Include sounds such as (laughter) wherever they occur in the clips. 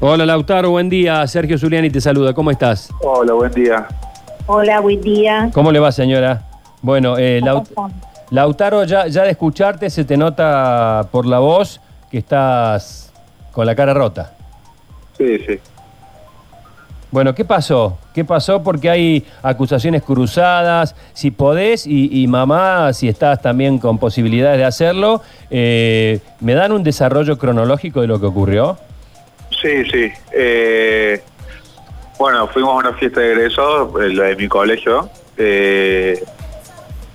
Hola Lautaro, buen día. Sergio Zuliani te saluda. ¿Cómo estás? Hola, buen día. Hola, buen día. ¿Cómo le va, señora? Bueno, eh, Laut- Lautaro, ya, ya de escucharte se te nota por la voz que estás con la cara rota. Sí, sí. Bueno, ¿qué pasó? ¿Qué pasó? Porque hay acusaciones cruzadas. Si podés, y, y mamá, si estás también con posibilidades de hacerlo, eh, ¿me dan un desarrollo cronológico de lo que ocurrió? Sí, sí. Eh, bueno, fuimos a una fiesta de egresados, eh, la de mi colegio, eh,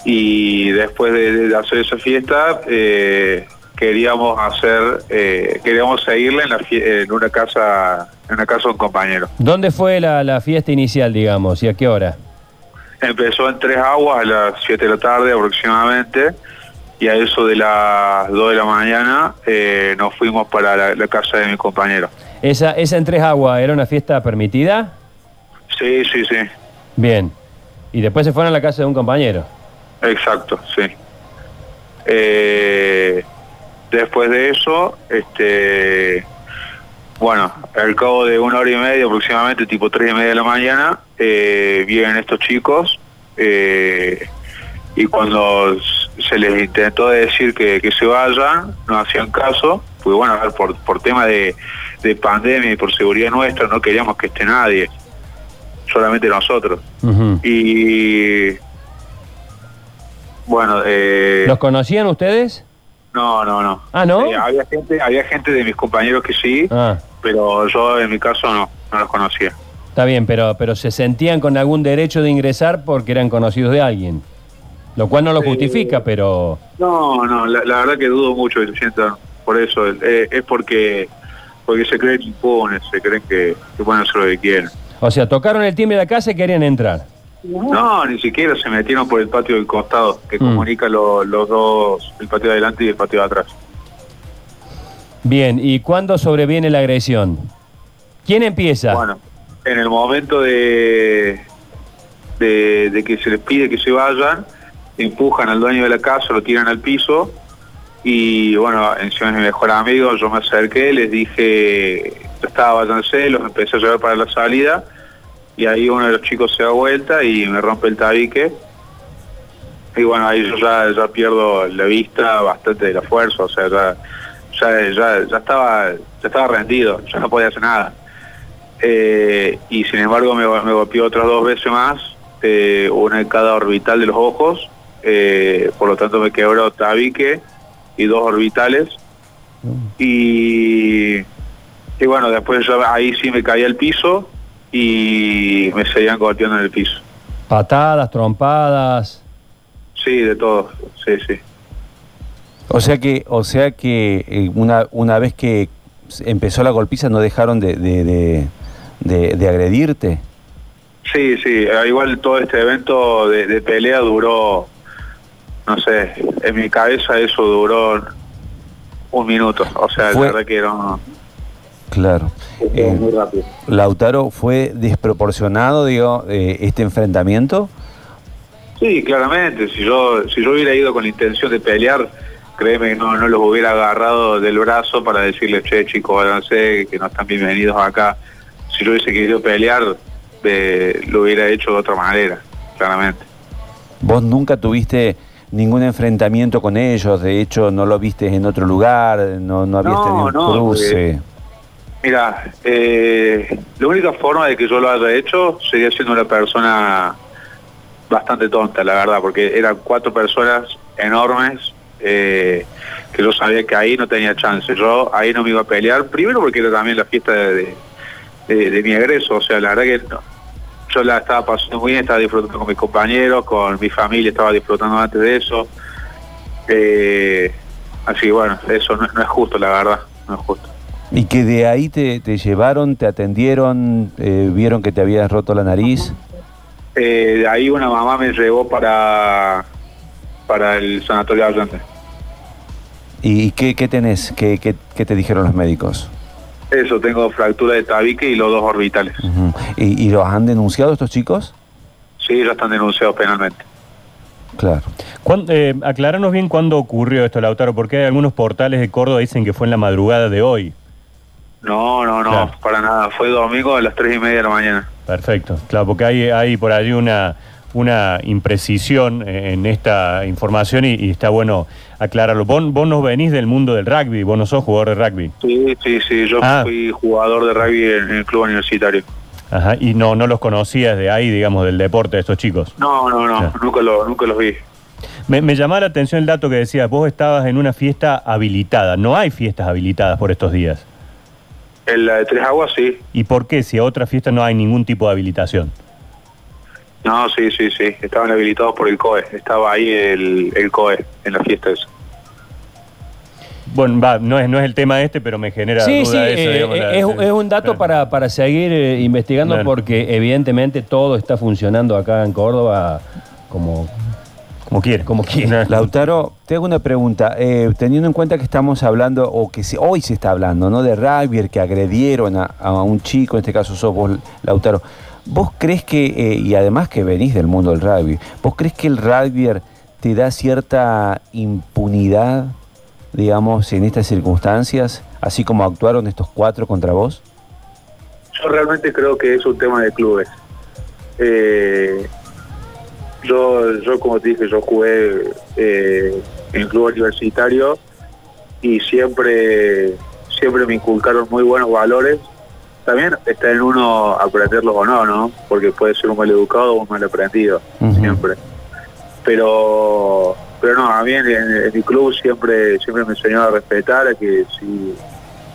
y después de, de hacer esa fiesta, eh, queríamos hacer, eh, queríamos seguirla en, la en una casa, en una casa de un compañero. ¿Dónde fue la, la fiesta inicial, digamos, y a qué hora? Empezó en Tres Aguas a las 7 de la tarde aproximadamente, y a eso de las 2 de la mañana eh, nos fuimos para la- la casa de mi compañero. ¿Esa, esa en Tres Aguas era una fiesta permitida? Sí, sí, sí. Bien. Y después se fueron a la casa de un compañero. Exacto, sí. Eh, después de eso, este, bueno, al cabo de una hora y media aproximadamente, tipo tres y media de la mañana, eh, vienen estos chicos eh, y cuando se les intentó decir que, que se vayan, no hacían caso, pues bueno, a ver, por, por tema de, de pandemia y por seguridad nuestra no queríamos que esté nadie, solamente nosotros. Y bueno, eh, ¿Los conocían ustedes? no, no, no. Ah, ¿no? Eh, había gente, había gente de mis compañeros que sí, Ah, pero yo en mi caso no, no los conocía. está bien, pero, pero se sentían con algún derecho de ingresar porque eran conocidos de alguien. Lo cual no lo Eh, justifica, pero... No, no, la, la verdad que dudo mucho que se sientan por eso. Eh, es porque porque se creen impunes, se creen que, que pueden hacer lo que quieren. O sea, tocaron el timbre de la casa y querían entrar. No, ni siquiera se metieron por el patio del costado, que Mm. comunica lo- los dos, el patio de adelante y el patio de atrás. Bien, ¿y cuándo sobreviene la agresión? ¿Quién empieza? Bueno, en el momento de, de, de que se les pide que se vayan, empujan al dueño de la casa, lo tiran al piso y bueno, encima es mi mejor amigo, yo me acerqué, les dije, ya estaba, váyanse, los empecé a llevar para la salida. Y ahí uno de los chicos se da vuelta y me rompe el tabique. Y bueno, ahí yo ya, ya pierdo la vista bastante de la fuerza, o sea, ya, ya, estaba, ya estaba rendido, ya no podía hacer nada. Eh, y sin embargo me, me golpeó otras dos veces más, eh, una en cada orbital de los ojos, eh, por lo tanto me quebró tabique y dos orbitales. Y, y bueno, después yo ahí sí me caí al piso y me seguían golpeando en el piso. Patadas, trompadas. Sí, de todo, sí, sí. O sea que, o sea que eh, una, una vez que empezó la golpiza no dejaron de, de, de- de- de agredirte. Sí, sí, igual todo este evento de, de pelea duró, no sé, en mi cabeza eso duró un minuto, o sea, Fue- la verdad que era un- Claro. Eh, muy rápido. Lautaro, ¿fue desproporcionado, digo, eh, este enfrentamiento? Sí, claramente, si yo si yo hubiera ido con la intención de pelear, créeme que no, no los hubiera agarrado del brazo para decirles, che, chicos, váyanse, que no están bienvenidos acá. Si yo hubiese querido pelear, eh, lo hubiera hecho de otra manera, claramente. ¿Vos nunca tuviste ningún enfrentamiento con ellos? De hecho, no lo viste en otro lugar, no, no habías No, tenido un no, cruce. eh, Mira, eh, la única forma de que yo lo haya hecho sería siendo una persona bastante tonta, la verdad, porque eran cuatro personas enormes eh, que yo sabía que ahí no tenía chance. Yo ahí no me iba a pelear, primero porque era también la fiesta de, de- de- de mi egreso, o sea, la verdad que no. Yo la estaba pasando muy bien, estaba disfrutando con mis compañeros, con mi familia, estaba disfrutando antes de eso. Eh, así que bueno, eso no, no es justo, la verdad, no es justo. Y que de ahí te, te llevaron, te atendieron, eh, vieron que te habías roto la nariz. Eh, de ahí una mamá me llevó para, para el sanatorio Allende. ¿Y qué, qué tenés? ¿Qué, qué, qué te dijeron los médicos? Eso, tengo fractura de tabique y los dos orbitales. ¿Y, y los han denunciado estos chicos? Sí, ya están denunciados penalmente. Claro. ¿Cuándo- eh, acláranos bien cuándo ocurrió esto, Lautaro, porque hay algunos portales de Córdoba que dicen que fue en la madrugada de hoy. No, no, no, Claro. para nada. Fue domingo a las tres y media de la mañana. Perfecto. Claro, porque hay, hay por allí una, una imprecisión en esta información y, y está bueno aclararlo. Vos, vos no venís del mundo del rugby, vos no sos jugador de rugby. Sí, sí, sí. Yo Ah. fui jugador de rugby en, el club universitario. Ajá, y no, no los conocías de ahí, digamos, del deporte de estos chicos. No, no, no. Claro. Nunca, lo, nunca los vi. Me, me llamaba la atención el dato que decías, vos estabas en una fiesta habilitada. No hay fiestas habilitadas por estos días. En la de Tres Aguas, sí. ¿Y por qué si a otra fiesta no hay ningún tipo de habilitación? No, sí, sí, sí. Estaban habilitados por el COE. Estaba ahí el, el COE en la fiesta esa. Bueno, va, no es, no es el tema este, pero me genera Sí, duda sí, eso, eh, digamos, la- es, es un dato Claro. para, para seguir eh, investigando Claro. porque evidentemente todo está funcionando acá en Córdoba como, Como quiere. como quiera. Lautaro, te hago una pregunta. Eh, teniendo en cuenta que estamos hablando, o que se- hoy se está hablando, ¿no? De rugby, que agredieron a, a un chico, en este caso sos vos, Lautaro. ¿Vos crees que, eh, y además que venís del mundo del rugby, ¿vos crees que el rugby te da cierta impunidad, digamos, en estas circunstancias, así como actuaron estos cuatro contra vos? Yo realmente creo que es un tema de clubes. Eh, yo, yo como te dije, yo jugué eh, en club universitario y siempre, siempre me inculcaron muy buenos valores. También está en uno aprenderlos o no, ¿no? Porque puede ser un mal educado o un mal aprendido, siempre. Pero, pero no, a mí en, en mi club siempre, siempre me enseñó a respetar, a que si,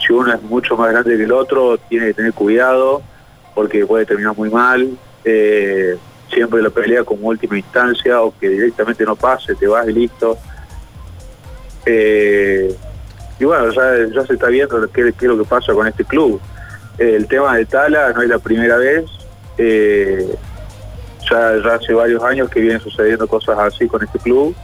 si uno es mucho más grande que el otro, tiene que tener cuidado, porque puede terminar muy mal. Eh, siempre lo pelea como última instancia, o que directamente no pase, te vas y listo. Eh, y bueno, ya, ya se está viendo qué, qué es lo que pasa con este club. El tema de Tala no es la primera vez. eh, ya, ya hace varios años que vienen sucediendo cosas así con este club.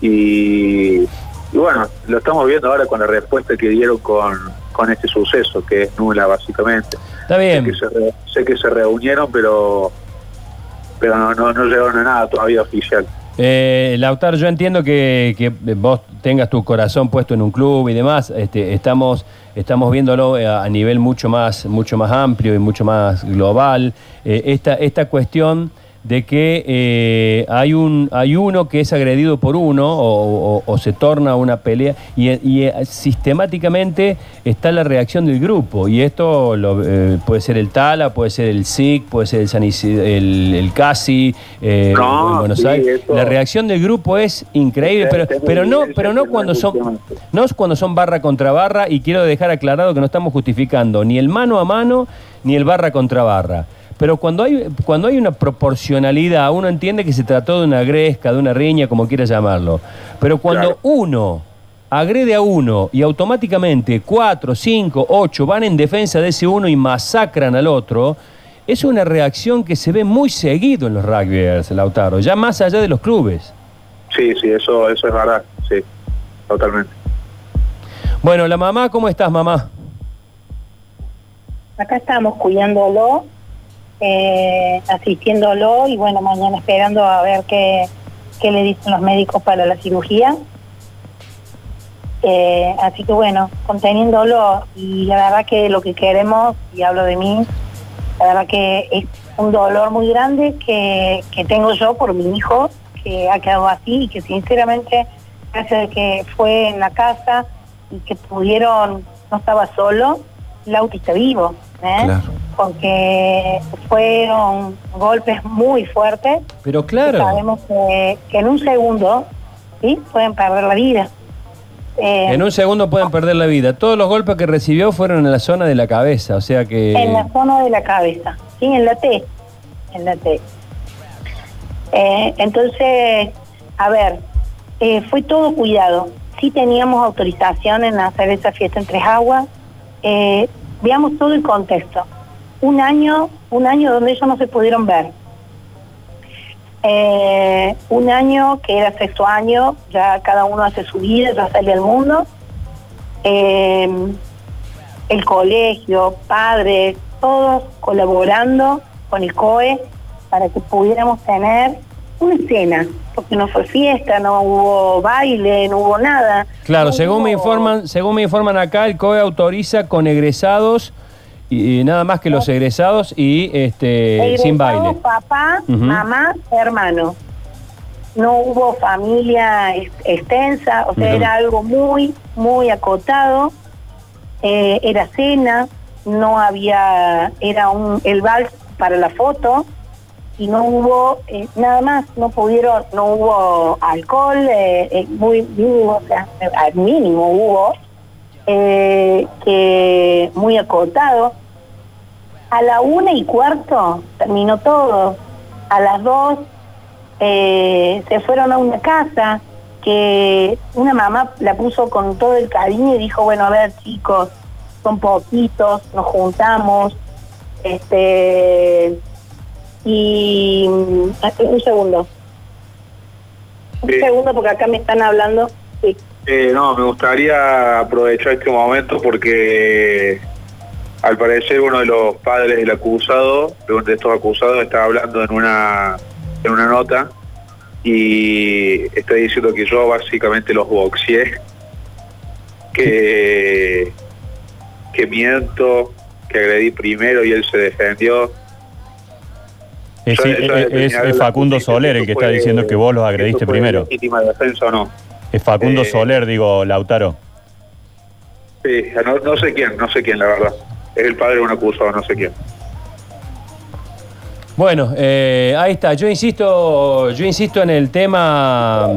Y, y bueno, lo estamos viendo ahora con la respuesta que dieron con, con este suceso, que es nula básicamente. Está Sé bien. que se, re- sé que se reunieron, pero pero no, no, no llegaron a nada todavía oficial. Eh, Lautaro, yo entiendo que, vos tengas tu corazón puesto en un club y demás. Este, estamos, estamos viéndolo eh, a nivel mucho más, mucho más amplio y mucho más global. Eh, esta, esta cuestión de que eh, hay, un, hay uno que es agredido por uno o, o- o se torna una pelea y, y, eh, sistemáticamente está la reacción del grupo y esto lo, eh, puede ser el Tala, puede ser el SIC, puede ser el, San Isid- el, el Casi, eh, No, en Buenos sí, Aires. eso- La reacción del grupo es increíble, pero, muy pero no, pero no cuando son, no es cuando son barra contra barra y quiero dejar aclarado que no estamos justificando ni el mano a mano ni el barra contra barra. Pero cuando hay, cuando hay una proporcionalidad, uno entiende que se trató de una gresca, de una riña, como quiera llamarlo. Pero cuando Claro. uno agrede a uno y automáticamente cuatro, cinco, ocho van en defensa de ese uno y masacran al otro, es una reacción que se ve muy seguido en los rugbyers, Lautaro, ya más allá de los clubes. Sí, sí, eso, eso es verdad, sí, totalmente. Bueno, la mamá, ¿cómo estás, mamá? Acá estamos cuidándolo, eh, asistiéndolo y bueno, mañana esperando a ver qué, qué le dicen los médicos para la cirugía. Eh, así que bueno, conteniéndolo y la verdad que lo que queremos, y hablo de mí, la verdad que es un dolor muy grande que, que tengo yo por mi hijo, que ha quedado así y que sinceramente, gracias que fue en la casa y que pudieron, no estaba solo, Lauti está vivo, ¿eh? Porque fueron golpes muy fuertes. Pero claro, Sabemos que, que en un segundo ¿sí? pueden perder la vida. Eh, en un segundo pueden perder la vida. Todos los golpes que recibió fueron en la zona de la cabeza, o sea que... En la zona de la cabeza, ¿sí? En la T. En la T. Eh, entonces, a ver, eh, fue todo cuidado. Sí teníamos autorización en hacer esa fiesta en Tres Aguas. Veamos todo el contexto. Un año, un año donde ellos no se pudieron ver. Eh, un año que era sexto año, ya cada uno hace su vida, ya sale al mundo. Eh, el colegio, padres, todos colaborando con el COE para que pudiéramos tener una cena, porque no fue fiesta, no hubo baile, no hubo nada. Claro, No según me informan, según me informan acá, el COE autoriza con egresados y, y nada más que los egresados y este sin baile. Papá, mamá, hermano. No hubo familia ex- extensa, o sea, era algo muy, muy acotado. Eh, era cena, no había, era un el vals para la foto y no hubo eh, nada más, no pudieron, no hubo alcohol, eh, muy mínimo, o sea, al mínimo hubo, eh, que muy acotado. A la una y cuarto terminó todo. A las dos eh, se fueron a una casa que una mamá la puso con todo el cariño y dijo, bueno, a ver chicos, son poquitos, nos juntamos, este y mm, un segundo. Un Sí. segundo porque acá me están hablando. Sí. Eh, no, me gustaría aprovechar este momento porque al parecer uno de los padres del acusado, de uno de estos acusados, está hablando en una en una nota y está diciendo que yo básicamente los boxeé, que que miento, que agredí primero y él se defendió. Es, Yo- es- es- Facundo Soler el que está diciendo que vos los agrediste primero. legítima defensa o no. Es Facundo Eh, Soler, digo, Lautaro. Sí, no, no sé quién, no sé quién, la verdad. Es el padre de un acusado, no sé quién. Bueno, eh, ahí está. Yo insisto, yo insisto en el tema,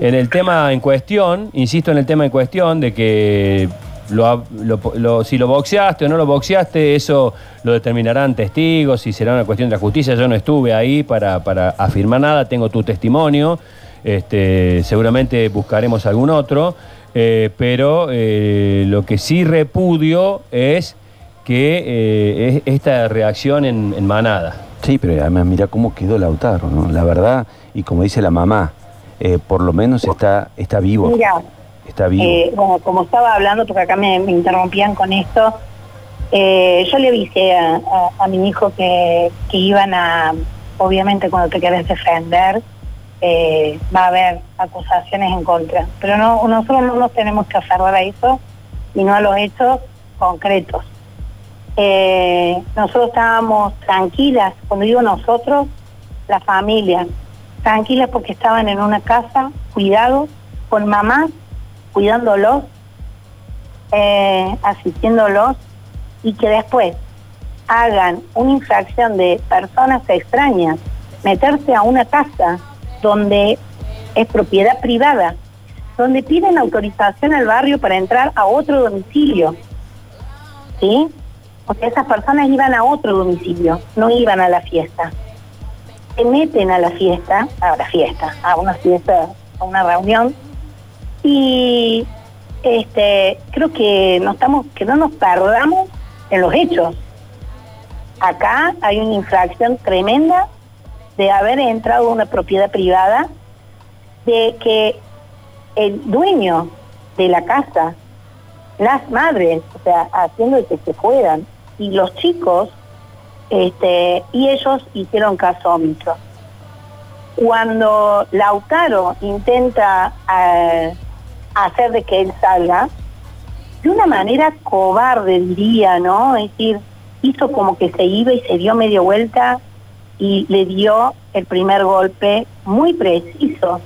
en el tema en cuestión, insisto en el tema en cuestión de que lo, lo- lo- si lo boxeaste o no lo boxeaste, eso lo determinarán testigos y será una cuestión de la justicia. Yo no estuve ahí para, para afirmar nada, tengo tu testimonio. Este, seguramente buscaremos algún otro, eh, pero eh, lo que sí repudio es que eh, es esta reacción en, en manada. Sí, pero además mira cómo quedó Lautaro, ¿no? La verdad, y como dice la mamá, eh, por lo menos está, está vivo. Mira, Está vivo. Eh, bueno, como estaba hablando, porque acá me, me interrumpían con esto, eh, yo le avisé a, a- a mi hijo que, que iban a, obviamente cuando te quieres defender, eh, va a haber acusaciones en contra. Pero no nosotros no nos tenemos que aferrar a eso, sino a los hechos concretos. Eh, nosotros estábamos tranquilas, cuando digo nosotros, la familia, tranquilas porque estaban en una casa, cuidados, con mamás, cuidándolos, eh, asistiéndolos, y que después hagan una infracción de personas extrañas, meterse a una casa donde es propiedad privada, donde piden autorización al barrio para entrar a otro domicilio. ¿Sí? Porque esas personas iban a otro domicilio, no iban a la fiesta. Se meten a la fiesta, a la fiesta, a una fiesta, a una reunión, y este creo que no estamos, que no nos perdamos en los hechos. Acá hay una infracción tremenda de haber entrado a una propiedad privada, de que el dueño de la casa, las madres, o sea, haciendo que se fueran, y los chicos, este, y ellos hicieron caso omiso. Cuando Lautaro intenta eh, hacer de que él salga, de una manera cobarde diría, ¿no? Es decir, hizo como que se iba y se dio media vuelta y le dio el primer golpe muy preciso.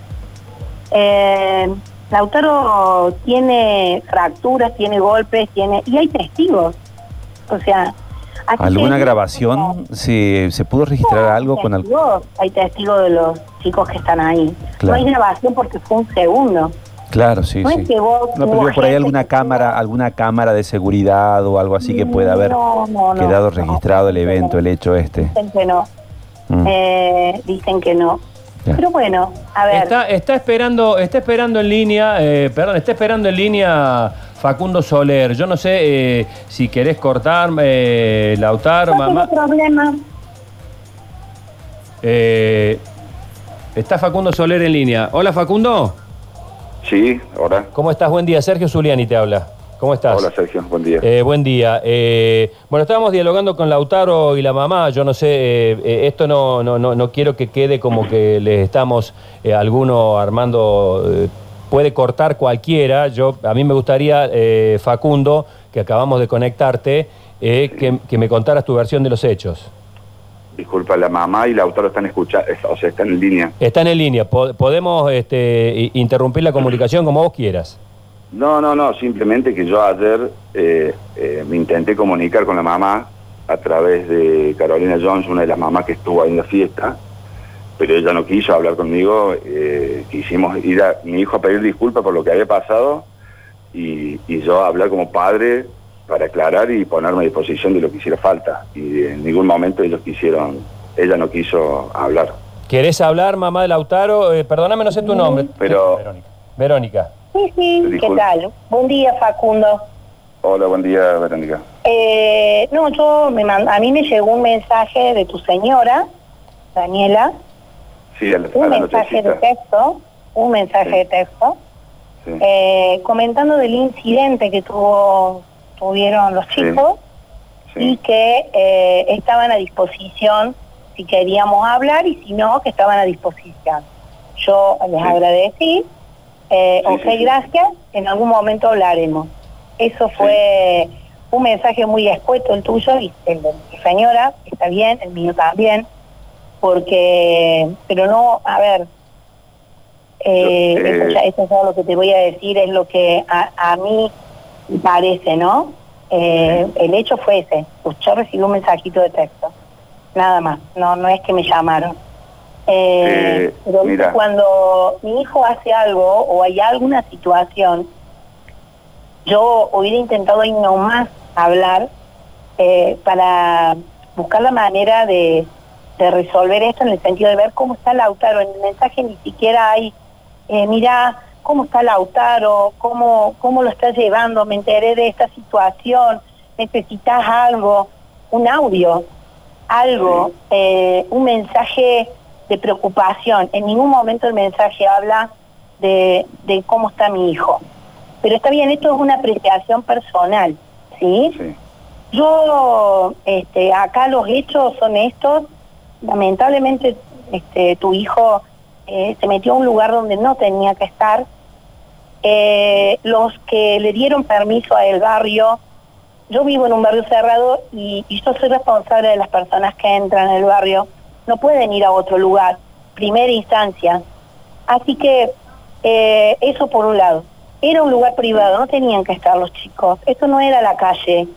Eh, Lautaro tiene fracturas, tiene golpes, tiene y hay testigos. O sea, ¿Alguna que- grabación? ¿Se, ¿Se pudo registrar no, algo con testigos, Hay testigos de los chicos que están ahí. Claro. No hay grabación porque fue un segundo. Claro, sí, No sí. es que vos No, pero por ahí alguna que- cámara, alguna cámara de seguridad o algo así que pueda haber No, quedado registrado el evento, el hecho este. Que no. Mm. Eh, dicen que no. Pero bueno, a ver. Está, está esperando, está esperando en línea, eh, perdón, está esperando en línea Facundo Soler. Yo no sé eh, si querés cortar, eh, Lautaro, no tengo problema. Eh, está Facundo Soler en línea. Hola Facundo, Sí, ahora. ¿cómo estás? Buen día, Sergio Zuliani te habla. ¿Cómo estás? Hola Sergio, buen día. Eh, buen día. Eh, bueno, estábamos dialogando con Lautaro y la mamá. Yo no sé, eh, eh, esto no, no, no, no quiero que quede como que le estamos eh, alguno armando. eh, puede cortar cualquiera. Yo, a mí me gustaría, eh, Facundo, que acabamos de conectarte, que, que me contaras tu versión de los hechos. Disculpa, la mamá y Lautaro están escuchando, o sea, están en línea. Están en línea. Po- podemos este, interrumpir la comunicación como vos quieras. No, no, no, simplemente que yo ayer eh, eh, me intenté comunicar con la mamá a través de Carolina Jones, una de las mamás que estuvo ahí en la fiesta, pero ella no quiso hablar conmigo, eh, quisimos ir a mi hijo a pedir disculpas por lo que había pasado y, y yo hablar como padre para aclarar y ponerme a disposición de lo que hiciera falta. Y en ningún momento ellos quisieron, ella no quiso hablar. ¿Querés hablar, mamá de Lautaro? Eh, perdóname, no sé tu nombre. Pero, Verónica. Verónica. Sí, sí, ¿qué tal? Buen día, Facundo. hola, buen día, Verónica. Eh, no, yo me mand- a mí me llegó un mensaje de tu señora, Daniela, Sí, a un mensaje de texto, un mensaje de texto, eh, comentando del incidente que tuvo tuvieron los chicos Sí. y que eh, estaban a disposición si queríamos hablar y si no, que estaban a disposición. Yo les agradecí, eh, Sí, ok, sí, sí. gracias, en algún momento hablaremos. Eso fue un mensaje muy escueto el tuyo y el de mi señora, está bien, el mío también, porque, pero no, a ver, eh, Yo, eh, eso, ya- eso es todo lo que te voy a decir, es lo que a, a mí parece, ¿no? Eh, el hecho fue ese, pues yo recibí un mensajito de texto, nada más, no no es que me llamaron. Eh, Eh, pero cuando mi hijo hace algo o hay alguna situación, yo hubiera intentado ahí nomás hablar eh, para buscar la manera de, de resolver esto en el sentido de ver cómo está Lautaro. En el mensaje ni siquiera hay, eh, mira, cómo está Lautaro, cómo, cómo lo estás llevando, me enteré de esta situación, necesitas algo, un audio, algo, eh, un mensaje de preocupación. En ningún momento el mensaje habla de, de cómo está mi hijo. Pero está bien, esto es una apreciación personal, ¿sí? Sí. Yo, este, acá los hechos son estos. Lamentablemente, este, tu hijo eh, se metió a un lugar donde no tenía que estar. Eh, los que le dieron permiso a el barrio, yo vivo en un barrio cerrado y, y yo soy responsable de las personas que entran en el barrio. No pueden ir a otro lugar, primera instancia. Así que eh, eso por un lado. Era un lugar privado, no tenían que estar los chicos. Esto no era la calle,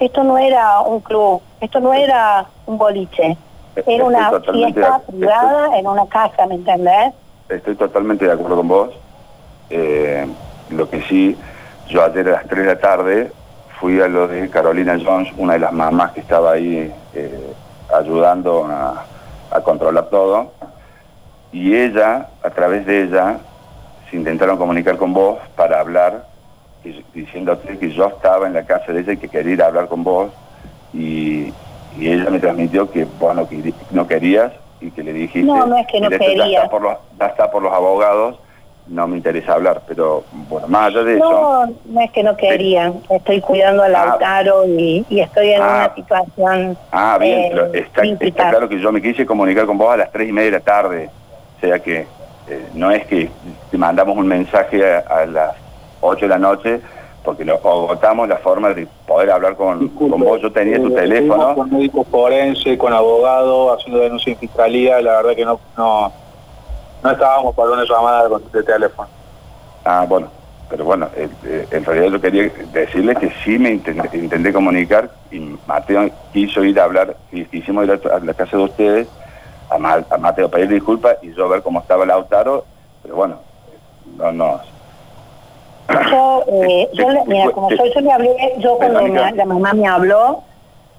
esto no era un club, esto no era un boliche. Era una fiesta privada en una casa, ¿me entendés? Estoy totalmente de acuerdo con vos. Eh, lo que sí, yo ayer a las 3 de la tarde fui a lo de Carolina Jones, una de las mamás que estaba ahí eh, ayudando a, a controlar todo. Y ella, a través de ella, se intentaron comunicar con vos para hablar, y- diciéndote que yo estaba en la casa de ella y que quería ir a hablar con vos. Y, y ella me transmitió que vos no, no querías y que le dijiste... No, no es que no "Mira, esto ya quería. está por los- ya está por los abogados, no me interesa hablar. Pero bueno, más allá de eso... No, no es que no querían. Estoy cuidando a Ah. Lautaro y, y estoy en Ah. una situación. Ah, bien, eh, pero está, está claro que yo me quise comunicar con vos a las tres y media de la tarde. O sea que eh, no es que te mandamos un mensaje a, a las 8 de la noche, porque lo agotamos la forma de poder hablar con, con vos. Yo tenía tu Eh, teléfono. Con médico forense, con abogado, haciendo denuncia en fiscalía, la verdad que no no, no estábamos para una llamada con de teléfono. Ah, bueno, pero bueno, eh, eh, en realidad yo quería decirle que sí me intenté, intenté comunicar y Mateo quiso ir a hablar, y quisimos ir a, a la casa de ustedes, a, Ma- a Mateo pedir disculpas y yo ver cómo estaba Lautaro, pero bueno, no nos... Yo, (coughs) eh, yo le- mira, como yo, yo le hablé, yo cuando me- la mamá me habló,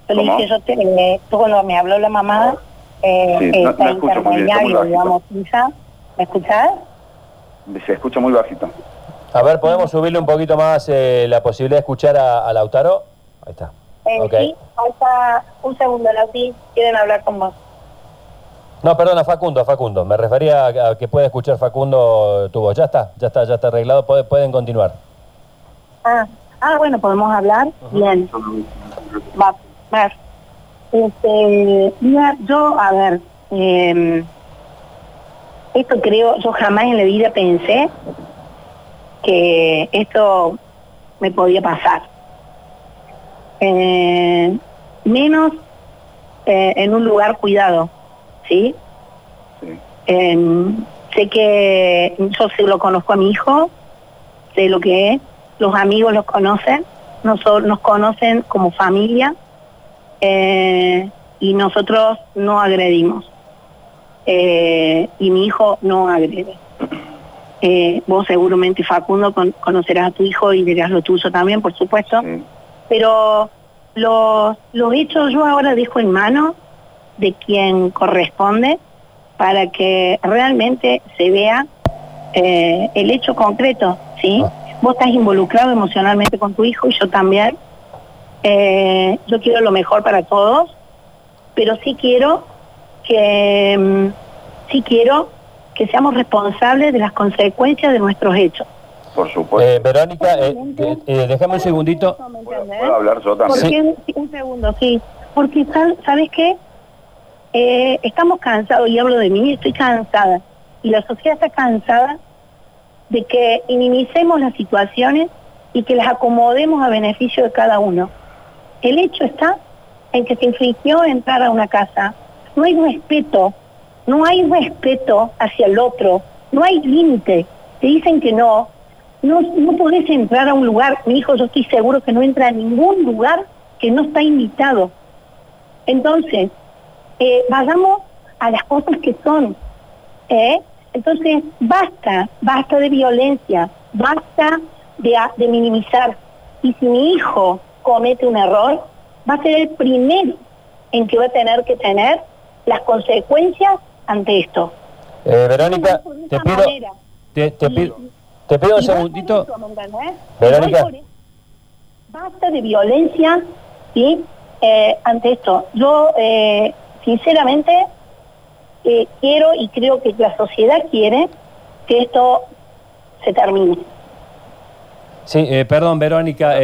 yo le dije, yo te, eh, tú cuando me habló la mamá, eh, Sí, no- esta no intermediario, digamos, hija, ¿me escuchás? Se escucha muy bajito. A ver, ¿podemos subirle un poquito más eh, la posibilidad de escuchar a, a Lautaro? Ahí está. Eh, Ok. Sí, falta un segundo, Lauti, quieren hablar con vos. No, perdona, Facundo, Facundo. Me refería a, a que puede escuchar Facundo tu voz. Ya está, ya está, ya está arreglado. Puede- pueden continuar. Ah, Ah, bueno, podemos hablar. Bien. Va, a ver. Este, mira, yo, a ver, eh, esto creo, yo jamás en la vida pensé que esto me podía pasar. Eh, menos eh, en un lugar cuidado, ¿sí? Em, sé que yo sé, lo conozco a mi hijo, sé lo que es, los amigos los conocen, nos, nos conocen como familia eh, y nosotros no agredimos. Eh, y mi hijo no agrede. Eh, vos seguramente, Facundo, conocerás a tu hijo y dirás lo tuyo también, por supuesto. Pero los, los hechos yo ahora dejo en manos de quien corresponde para que realmente se vea eh, el hecho concreto, ¿sí? Ah. Vos estás involucrado emocionalmente con tu hijo y yo también. Eh, yo quiero lo mejor para todos, pero sí quiero que mm, sí quiero que seamos responsables de las consecuencias de nuestros hechos. Por supuesto. Eh, Verónica, déjame un segundito. ¿Puedo, hablar yo también? Un segundo, sí. Porque, ¿sabes qué? Eh, estamos cansados, y hablo de mí, estoy cansada, y la sociedad está cansada de que minimicemos las situaciones y que las acomodemos a beneficio de cada uno. El hecho está en que se infringió entrar a una casa. No hay respeto, no hay respeto hacia el otro, no hay límite. Te dicen que no, no, no podés entrar a un lugar. Mi hijo, yo estoy seguro que no entra a ningún lugar que no está invitado. Entonces, eh, vayamos a las cosas que son. ¿eh? Entonces, basta, basta de violencia, basta de, de minimizar. Y si mi hijo comete un error, va a ser el primero en que va a tener que tener las consecuencias ante esto. Eh, Verónica, te pido, te, te, pido, te pido un segundito. Verónica. Basta de violencia ¿sí? Eh, ante esto. Yo eh, sinceramente quiero y creo que la sociedad quiere que esto se termine. Sí, eh, perdón, Verónica, eh,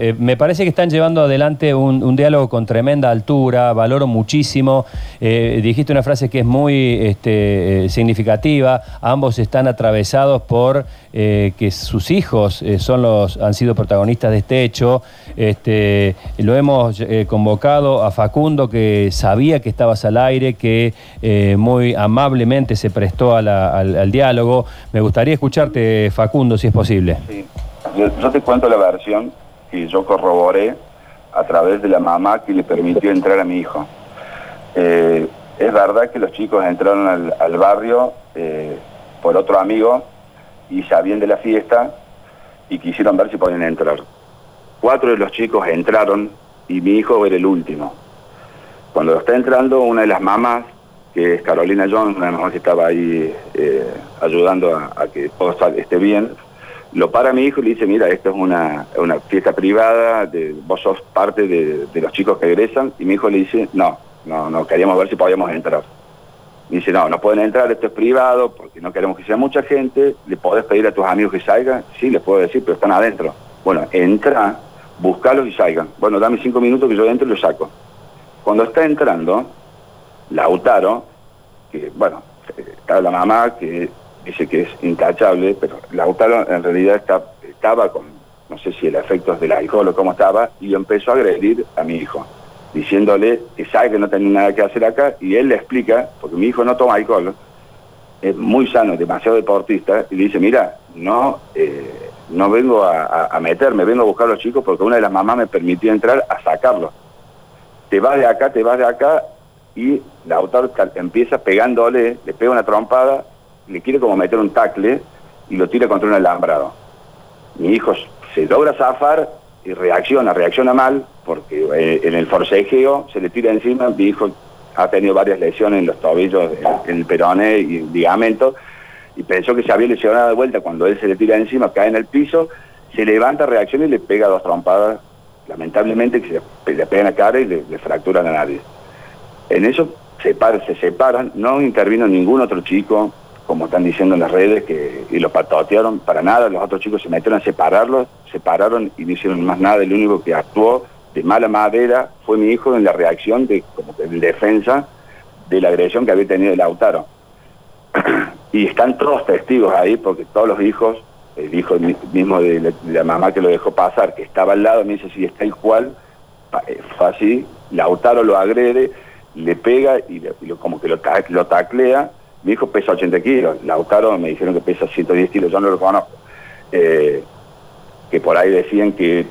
eh, me parece que están llevando adelante un, diálogo con tremenda altura, valoro muchísimo. dijiste una frase que es muy este, significativa. Ambos están atravesados por que sus hijos son los, han sido protagonistas de este hecho. Este, lo hemos convocado a Facundo, que sabía que estabas al aire, que muy amablemente se prestó al, al, diálogo. Me gustaría escucharte, Facundo, si es posible. Sí. Yo, te cuento la versión que yo corroboré a través de la mamá que le permitió entrar a mi hijo. Eh, es verdad que los chicos entraron al, barrio eh, por otro amigo y sabían de la fiesta y quisieron ver si podían entrar. Cuatro de los chicos entraron y mi hijo era el último. Cuando está entrando, una de las mamás, que es Carolina Jones, una de que estaba ahí eh, ayudando a, a que todo esté bien, lo para mi hijo y le dice, mira, esto es una, fiesta privada, de, vos sos parte de, los chicos que egresan, y mi hijo le dice, no, no, no, queríamos ver si podíamos entrar. Y dice, no, no pueden entrar, esto es privado, porque no queremos que sea mucha gente, le podés pedir a tus amigos que salgan, sí, les puedo decir, pero están adentro. Bueno, entra, buscalos y salgan. Bueno, dame cinco minutos que yo entro y lo saco. Cuando está entrando, Lautaro, que bueno, está la mamá que dice que es intachable, pero Lautaro en realidad está, estaba con, no sé si el efecto del alcohol o cómo estaba, y empezó a agredir a mi hijo, diciéndole que sabe que no tenía nada que hacer acá, y él le explica, porque mi hijo no toma alcohol, es muy sano, demasiado deportista, y dice, mira, no, eh, no vengo a, meterme, vengo a buscar a los chicos porque una de las mamás me permitió entrar a sacarlos. Te vas de acá, te vas de acá, y Lautaro empieza pegándole, le pega una trompada, le quiere como meter un tacle y lo tira contra un alambrado. Mi hijo se logra zafar y reacciona, reacciona mal, porque eh, en el forcejeo se le tira encima, mi hijo ha tenido varias lesiones en los tobillos, en el peroné y el ligamento, y pensó que se había lesionado de vuelta, cuando él se le tira encima, cae en el piso, se levanta, reacciona y le pega dos trompadas, lamentablemente que se le pega en la cara y le, fractura la nariz. En eso se, se separan, no intervino ningún otro chico, como están diciendo en las redes, que y lo patotearon para nada, los otros chicos se metieron a separarlos, separaron y no hicieron más nada, el único que actuó de mala madera fue mi hijo en la reacción de como que en defensa de la agresión que había tenido el Lautaro. (clears throat) y están todos testigos ahí porque todos los hijos, el hijo mismo de la, mamá que lo dejó pasar, que estaba al lado, me dice, si está el cual, eh, fue así, Lautaro lo agrede, le pega y, como que lo, lo taclea, mi hijo pesa 80 kilos, Lautaro me dijeron que pesa 110 kilos, yo no lo conozco. Eh, que por ahí decían que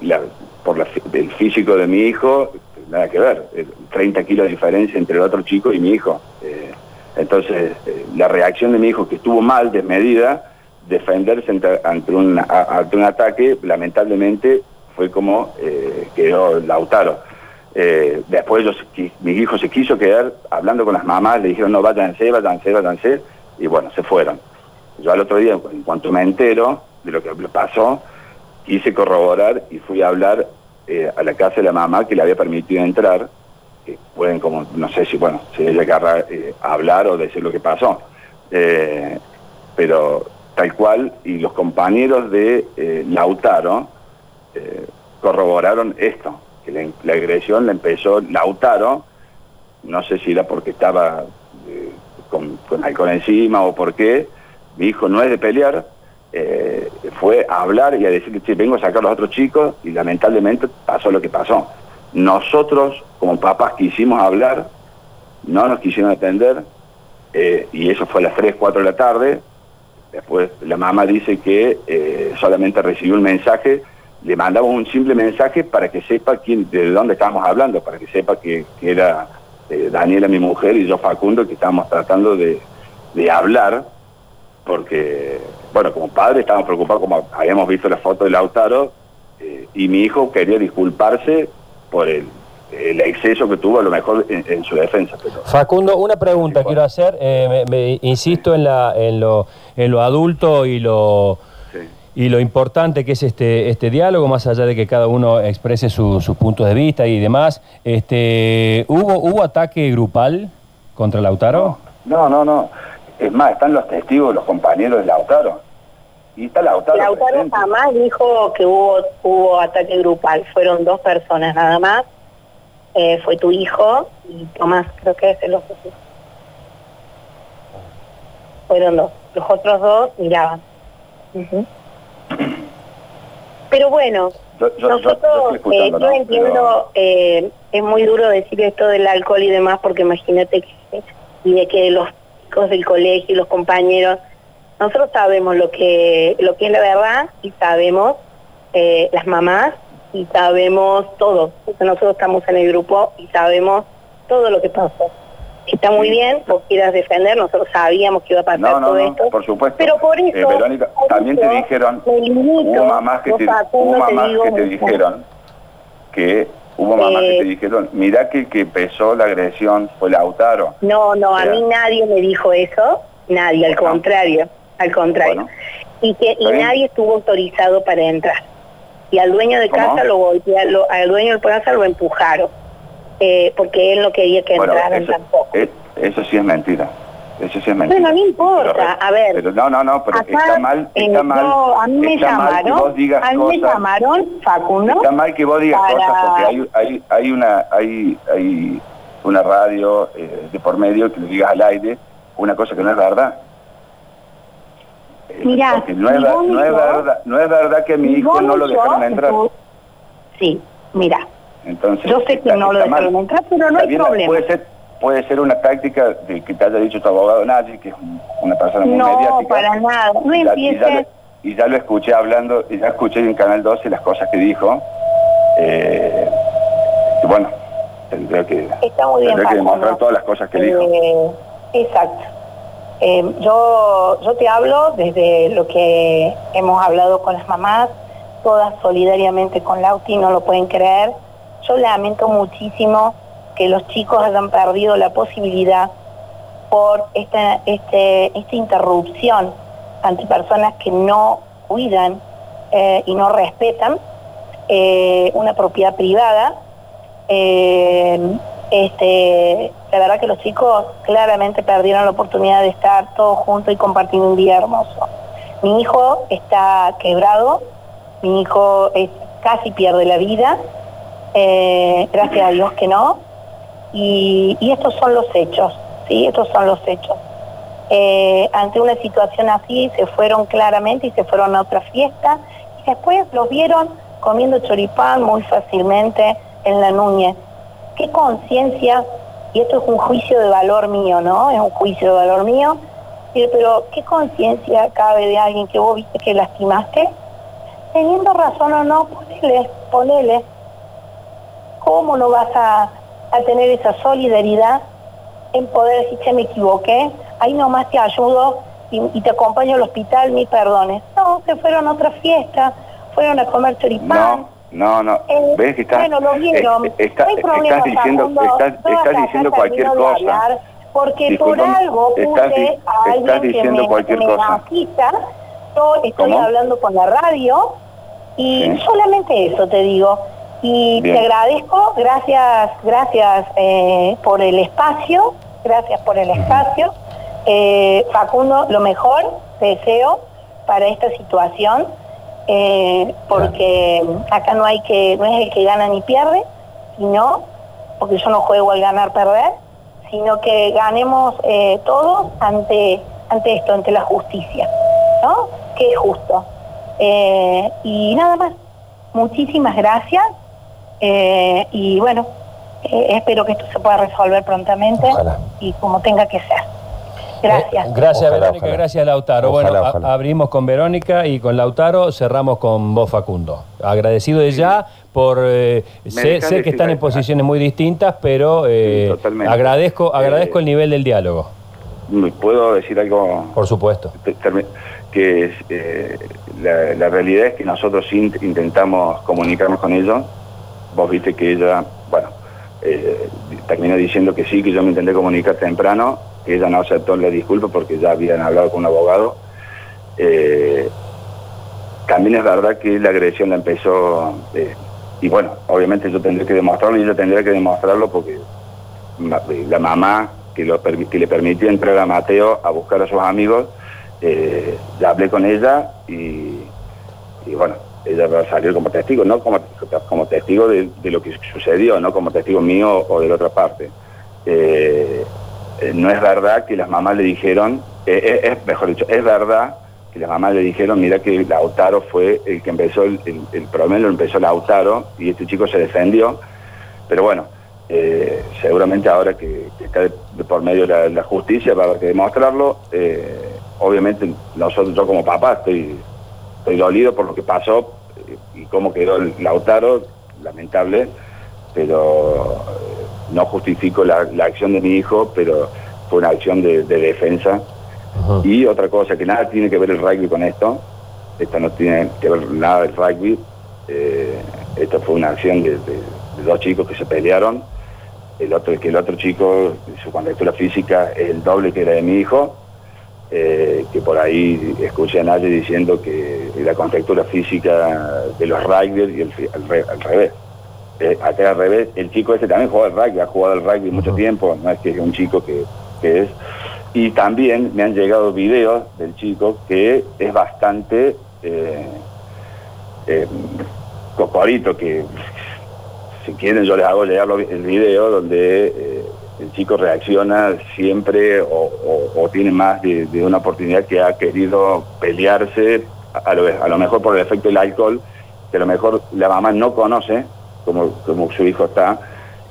por la el físico de mi hijo, nada que ver, eh, 30 kilos de diferencia entre el otro chico y mi hijo. Eh, entonces, eh, la reacción de mi hijo, que estuvo mal, desmedida, defenderse ante, un, ataque, lamentablemente fue como eh, quedó Lautaro. Eh, después qui- mi hijo se quiso quedar hablando con las mamás, le dijeron no, váyanse, váyanse, váyanse, y bueno, se fueron. Yo al otro día, en cuanto me entero de lo que pasó, quise corroborar y fui a hablar eh, a la casa de la mamá que le había permitido entrar, que pueden como, no sé si, bueno, si ella querrá eh, hablar o decir lo que pasó. Eh, pero tal cual, y los compañeros de Lautaro corroboraron esto, que la, agresión la empezó Lautaro, no sé si era porque estaba eh, con, alcohol encima o por qué, mi hijo no es de pelear, eh, fue a hablar y a decir que vengo a sacar a los otros chicos y lamentablemente pasó lo que pasó. Nosotros como papás quisimos hablar, no nos quisieron atender eh, y eso fue a las 3, 4 de la tarde. Después la mamá dice que solamente recibió un mensaje, le mandamos un simple mensaje para que sepa quién, de dónde estábamos hablando, para que sepa que, que era eh, Daniela mi mujer y yo Facundo que estábamos tratando de, de hablar porque, bueno, como padre estábamos preocupados, como habíamos visto la foto de Lautaro, eh, y mi hijo quería disculparse por el, el exceso que tuvo a lo mejor en, en su defensa. Pero, Facundo, una pregunta Sí, quiero hacer. eh, me- me- insisto en, la, en, lo, en lo adulto y lo. Y lo importante que es este, este diálogo, más allá de que cada uno exprese su- sus puntos de vista y demás. Este, ¿hubo, ¿Hubo ataque grupal contra Lautaro? No, no, no. Es más, están los testigos, los compañeros de Lautaro. Y está Lautaro. Lautaro presente. jamás dijo que hubo, hubo ataque grupal, fueron dos personas nada más. Eh, fue tu hijo y Tomás, creo que es el otro. Fueron dos. Los otros dos miraban. Pero bueno, Yo, yo- yo- yo nosotros, eh, yo ¿no? entiendo, Pero- eh, es muy duro decir esto del alcohol y demás, porque imagínate que, y de que los chicos del colegio y los compañeros, nosotros sabemos lo que, lo que es la verdad y sabemos eh, las mamás y sabemos todo, porque nosotros estamos en el grupo y sabemos todo lo que pasó. Está muy bien, vos quieras defender, nosotros sabíamos que iba a pasar No, no, todo no, esto. por supuesto. Pero por eso, Eh, Verónica, por también te eso, dijeron, limito, hubo mamás que te, hubo mamás que te dijeron que hubo mamás que Eh, te dijeron, mira que que empezó la agresión fue Lautaro. No, no, a mí nadie me dijo eso, nadie, al Bueno. contrario, al contrario. Bueno. Y que y nadie estuvo autorizado para entrar. Y al dueño de ¿Cómo? casa lo golpea- lo- al dueño de casa lo empujaron, eh, porque él no quería que Bueno, entraran eso, tampoco. eh, eso sí es mentira. Eso sí es mentira. Bueno, no importa, Pero, a ver. Pero no, no, no, pero está mal, está mal. yo- a mí me llamaron, vos digas a mí me cosas. llamaron, Facundo, Está mal que vos digas para- cosas porque hay, hay, hay una hay, hay una radio eh, de por medio que le digas al aire una cosa que no es verdad. Eh, porque no es, no, verdad, no es verdad que a mi hijo no lo dejaron entrar. Sí, mira, Entonces, yo sé que está- no lo entrar, pero no Está hay problema. Puede ser, puede ser una táctica de que te haya dicho tu abogado Nazi, que es un- una persona muy No, mediática. para nada. No Y ya- y ya empieces. lo- y ya lo escuché hablando, y ya escuché en Canal 12 las cosas que dijo. Eh, y bueno, tendría que, Está muy bien, que demostrar todas las cosas que dijo. Eh, exacto. Eh, yo, yo te hablo desde lo que hemos hablado con las mamás, todas solidariamente con Lauti, no lo pueden creer. Yo lamento muchísimo que los chicos hayan perdido la posibilidad por esta, este, esta interrupción ante personas que no cuidan eh, y no respetan eh, una propiedad privada. Eh, Este, la verdad que los chicos claramente perdieron la oportunidad de estar todos juntos y compartir un día hermoso. Mi hijo está quebrado, mi hijo es- casi pierde la vida, eh, gracias a Dios que no, y, estos son los hechos, ¿sí? Estos son los hechos. Eh, ante una situación así se fueron claramente y se fueron a otra fiesta y después los vieron comiendo choripán muy fácilmente en la Núñez. ¿Qué conciencia? Y esto es un juicio de valor mío, ¿no? Es un juicio de valor mío. Eh, Pero ¿qué conciencia cabe de alguien que vos viste que lastimaste? Teniendo razón o no, ponele, ponele. ¿Cómo no vas a, a tener esa solidaridad en poder decir, che, me equivoqué, ahí nomás te ayudo y, y te acompaño al hospital, mi perdones? No, se fueron a otra fiesta, fueron a comer choripán. No, no, no. Eh, ¿Ves que estás, bueno, lo vieron. eh, está- no hay problema, estás diciendo, estás, estás diciendo cualquier cosa. hablar, porque por algo puse estás a estás alguien que diciendo me, cualquier me cosa. Yo estoy ¿Cómo? hablando con la radio y Sí. solamente eso te digo. Y Bien. te agradezco, gracias, gracias eh, por el espacio, gracias por el espacio. Eh, Facundo, lo mejor, te deseo para esta situación, eh, porque acá no hay que, no es el que gana ni pierde, sino, porque yo no juego al ganar perder, sino que ganemos todos ante, ante esto, ante la justicia, ¿no? Que es justo. Y nada más. Muchísimas gracias. Eh, y bueno, eh, espero que esto se pueda resolver prontamente Ojalá. y como tenga que ser. Gracias. Eh, gracias, Ojalá, Verónica. ojalá. Gracias, Lautaro. Ojalá, bueno, a- abrimos con Verónica y con Lautaro cerramos con vos, Facundo. Agradecido de ya por. eh, sé, sé que están en posiciones muy distintas, pero eh, Sí, totalmente. agradezco, agradezco Eh, el nivel del diálogo, ¿Me ¿Puedo decir algo? por supuesto. Que eh, la, la realidad es que nosotros intentamos comunicarnos con ellos. Vos viste que ella, bueno, eh, terminó diciendo que sí, que yo me intenté comunicar temprano, que ella no aceptó la disculpa porque ya habían hablado con un abogado. Eh, también es verdad que la agresión la empezó, eh, y bueno, obviamente yo tendré que demostrarlo y ella tendría que demostrarlo porque la mamá que, lo que le permitió entrar a Mateo a buscar a sus amigos, eh, ya hablé con ella y, y bueno, ella va a salir como testigo, no como, como testigo de, de lo que sucedió, no como testigo mío o de la otra parte. Eh, eh, no es verdad que las mamás le dijeron, eh, eh, es mejor dicho, es verdad que las mamás le dijeron, mira que Lautaro fue el que empezó, el, problema lo empezó Lautaro y este chico se defendió, pero bueno, eh, seguramente ahora que, está de, de por medio la, la justicia va a haber que demostrarlo. Obviamente nosotros, yo como papá estoy, estoy dolido por lo que pasó y cómo quedó el Lautaro, lamentable, pero eh, no justifico la, la acción de mi hijo, pero fue una acción de, de defensa. Y otra cosa, que nada tiene que ver el rugby con esto, esto no tiene que ver nada del rugby, eh, esto fue una acción de, de- de dos chicos que se pelearon, el otro, que el otro chico, su física es el doble que era de mi hijo, eh, que por ahí escuché a nadie diciendo que la contextura física de los rugbyers y el, al, re- al revés. Eh, acá al revés, el chico este también juega al rugby, ha jugado al rugby mucho tiempo, no es que es un chico que, que es. Y también me han llegado videos del chico que es bastante eh, eh, cocorito, que si quieren yo les hago llegar el video donde eh, el chico reacciona siempre o, o- o tiene más de, de una oportunidad que ha querido pelearse, a, lo, a lo mejor por el efecto del alcohol, que a lo mejor la mamá no conoce como, como su hijo está,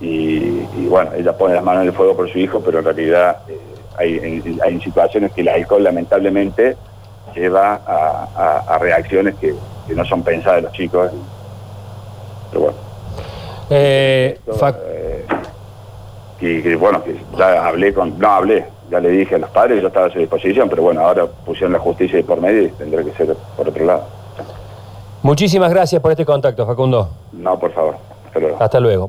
y, y bueno, ella pone las manos en el fuego por su hijo, pero en realidad eh, hay, hay situaciones que el alcohol lamentablemente lleva a, a- a reacciones que, que no son pensadas de los chicos. Pero bueno. Eh, Esto, eh, que, que, bueno, que ya hablé con, no hablé, ya le dije a los padres que yo estaba a su disposición, pero bueno, ahora pusieron la justicia de por medio y tendrá que ser por otro lado. muchísimas gracias por este contacto, Facundo. No, por favor, hasta luego. Hasta luego.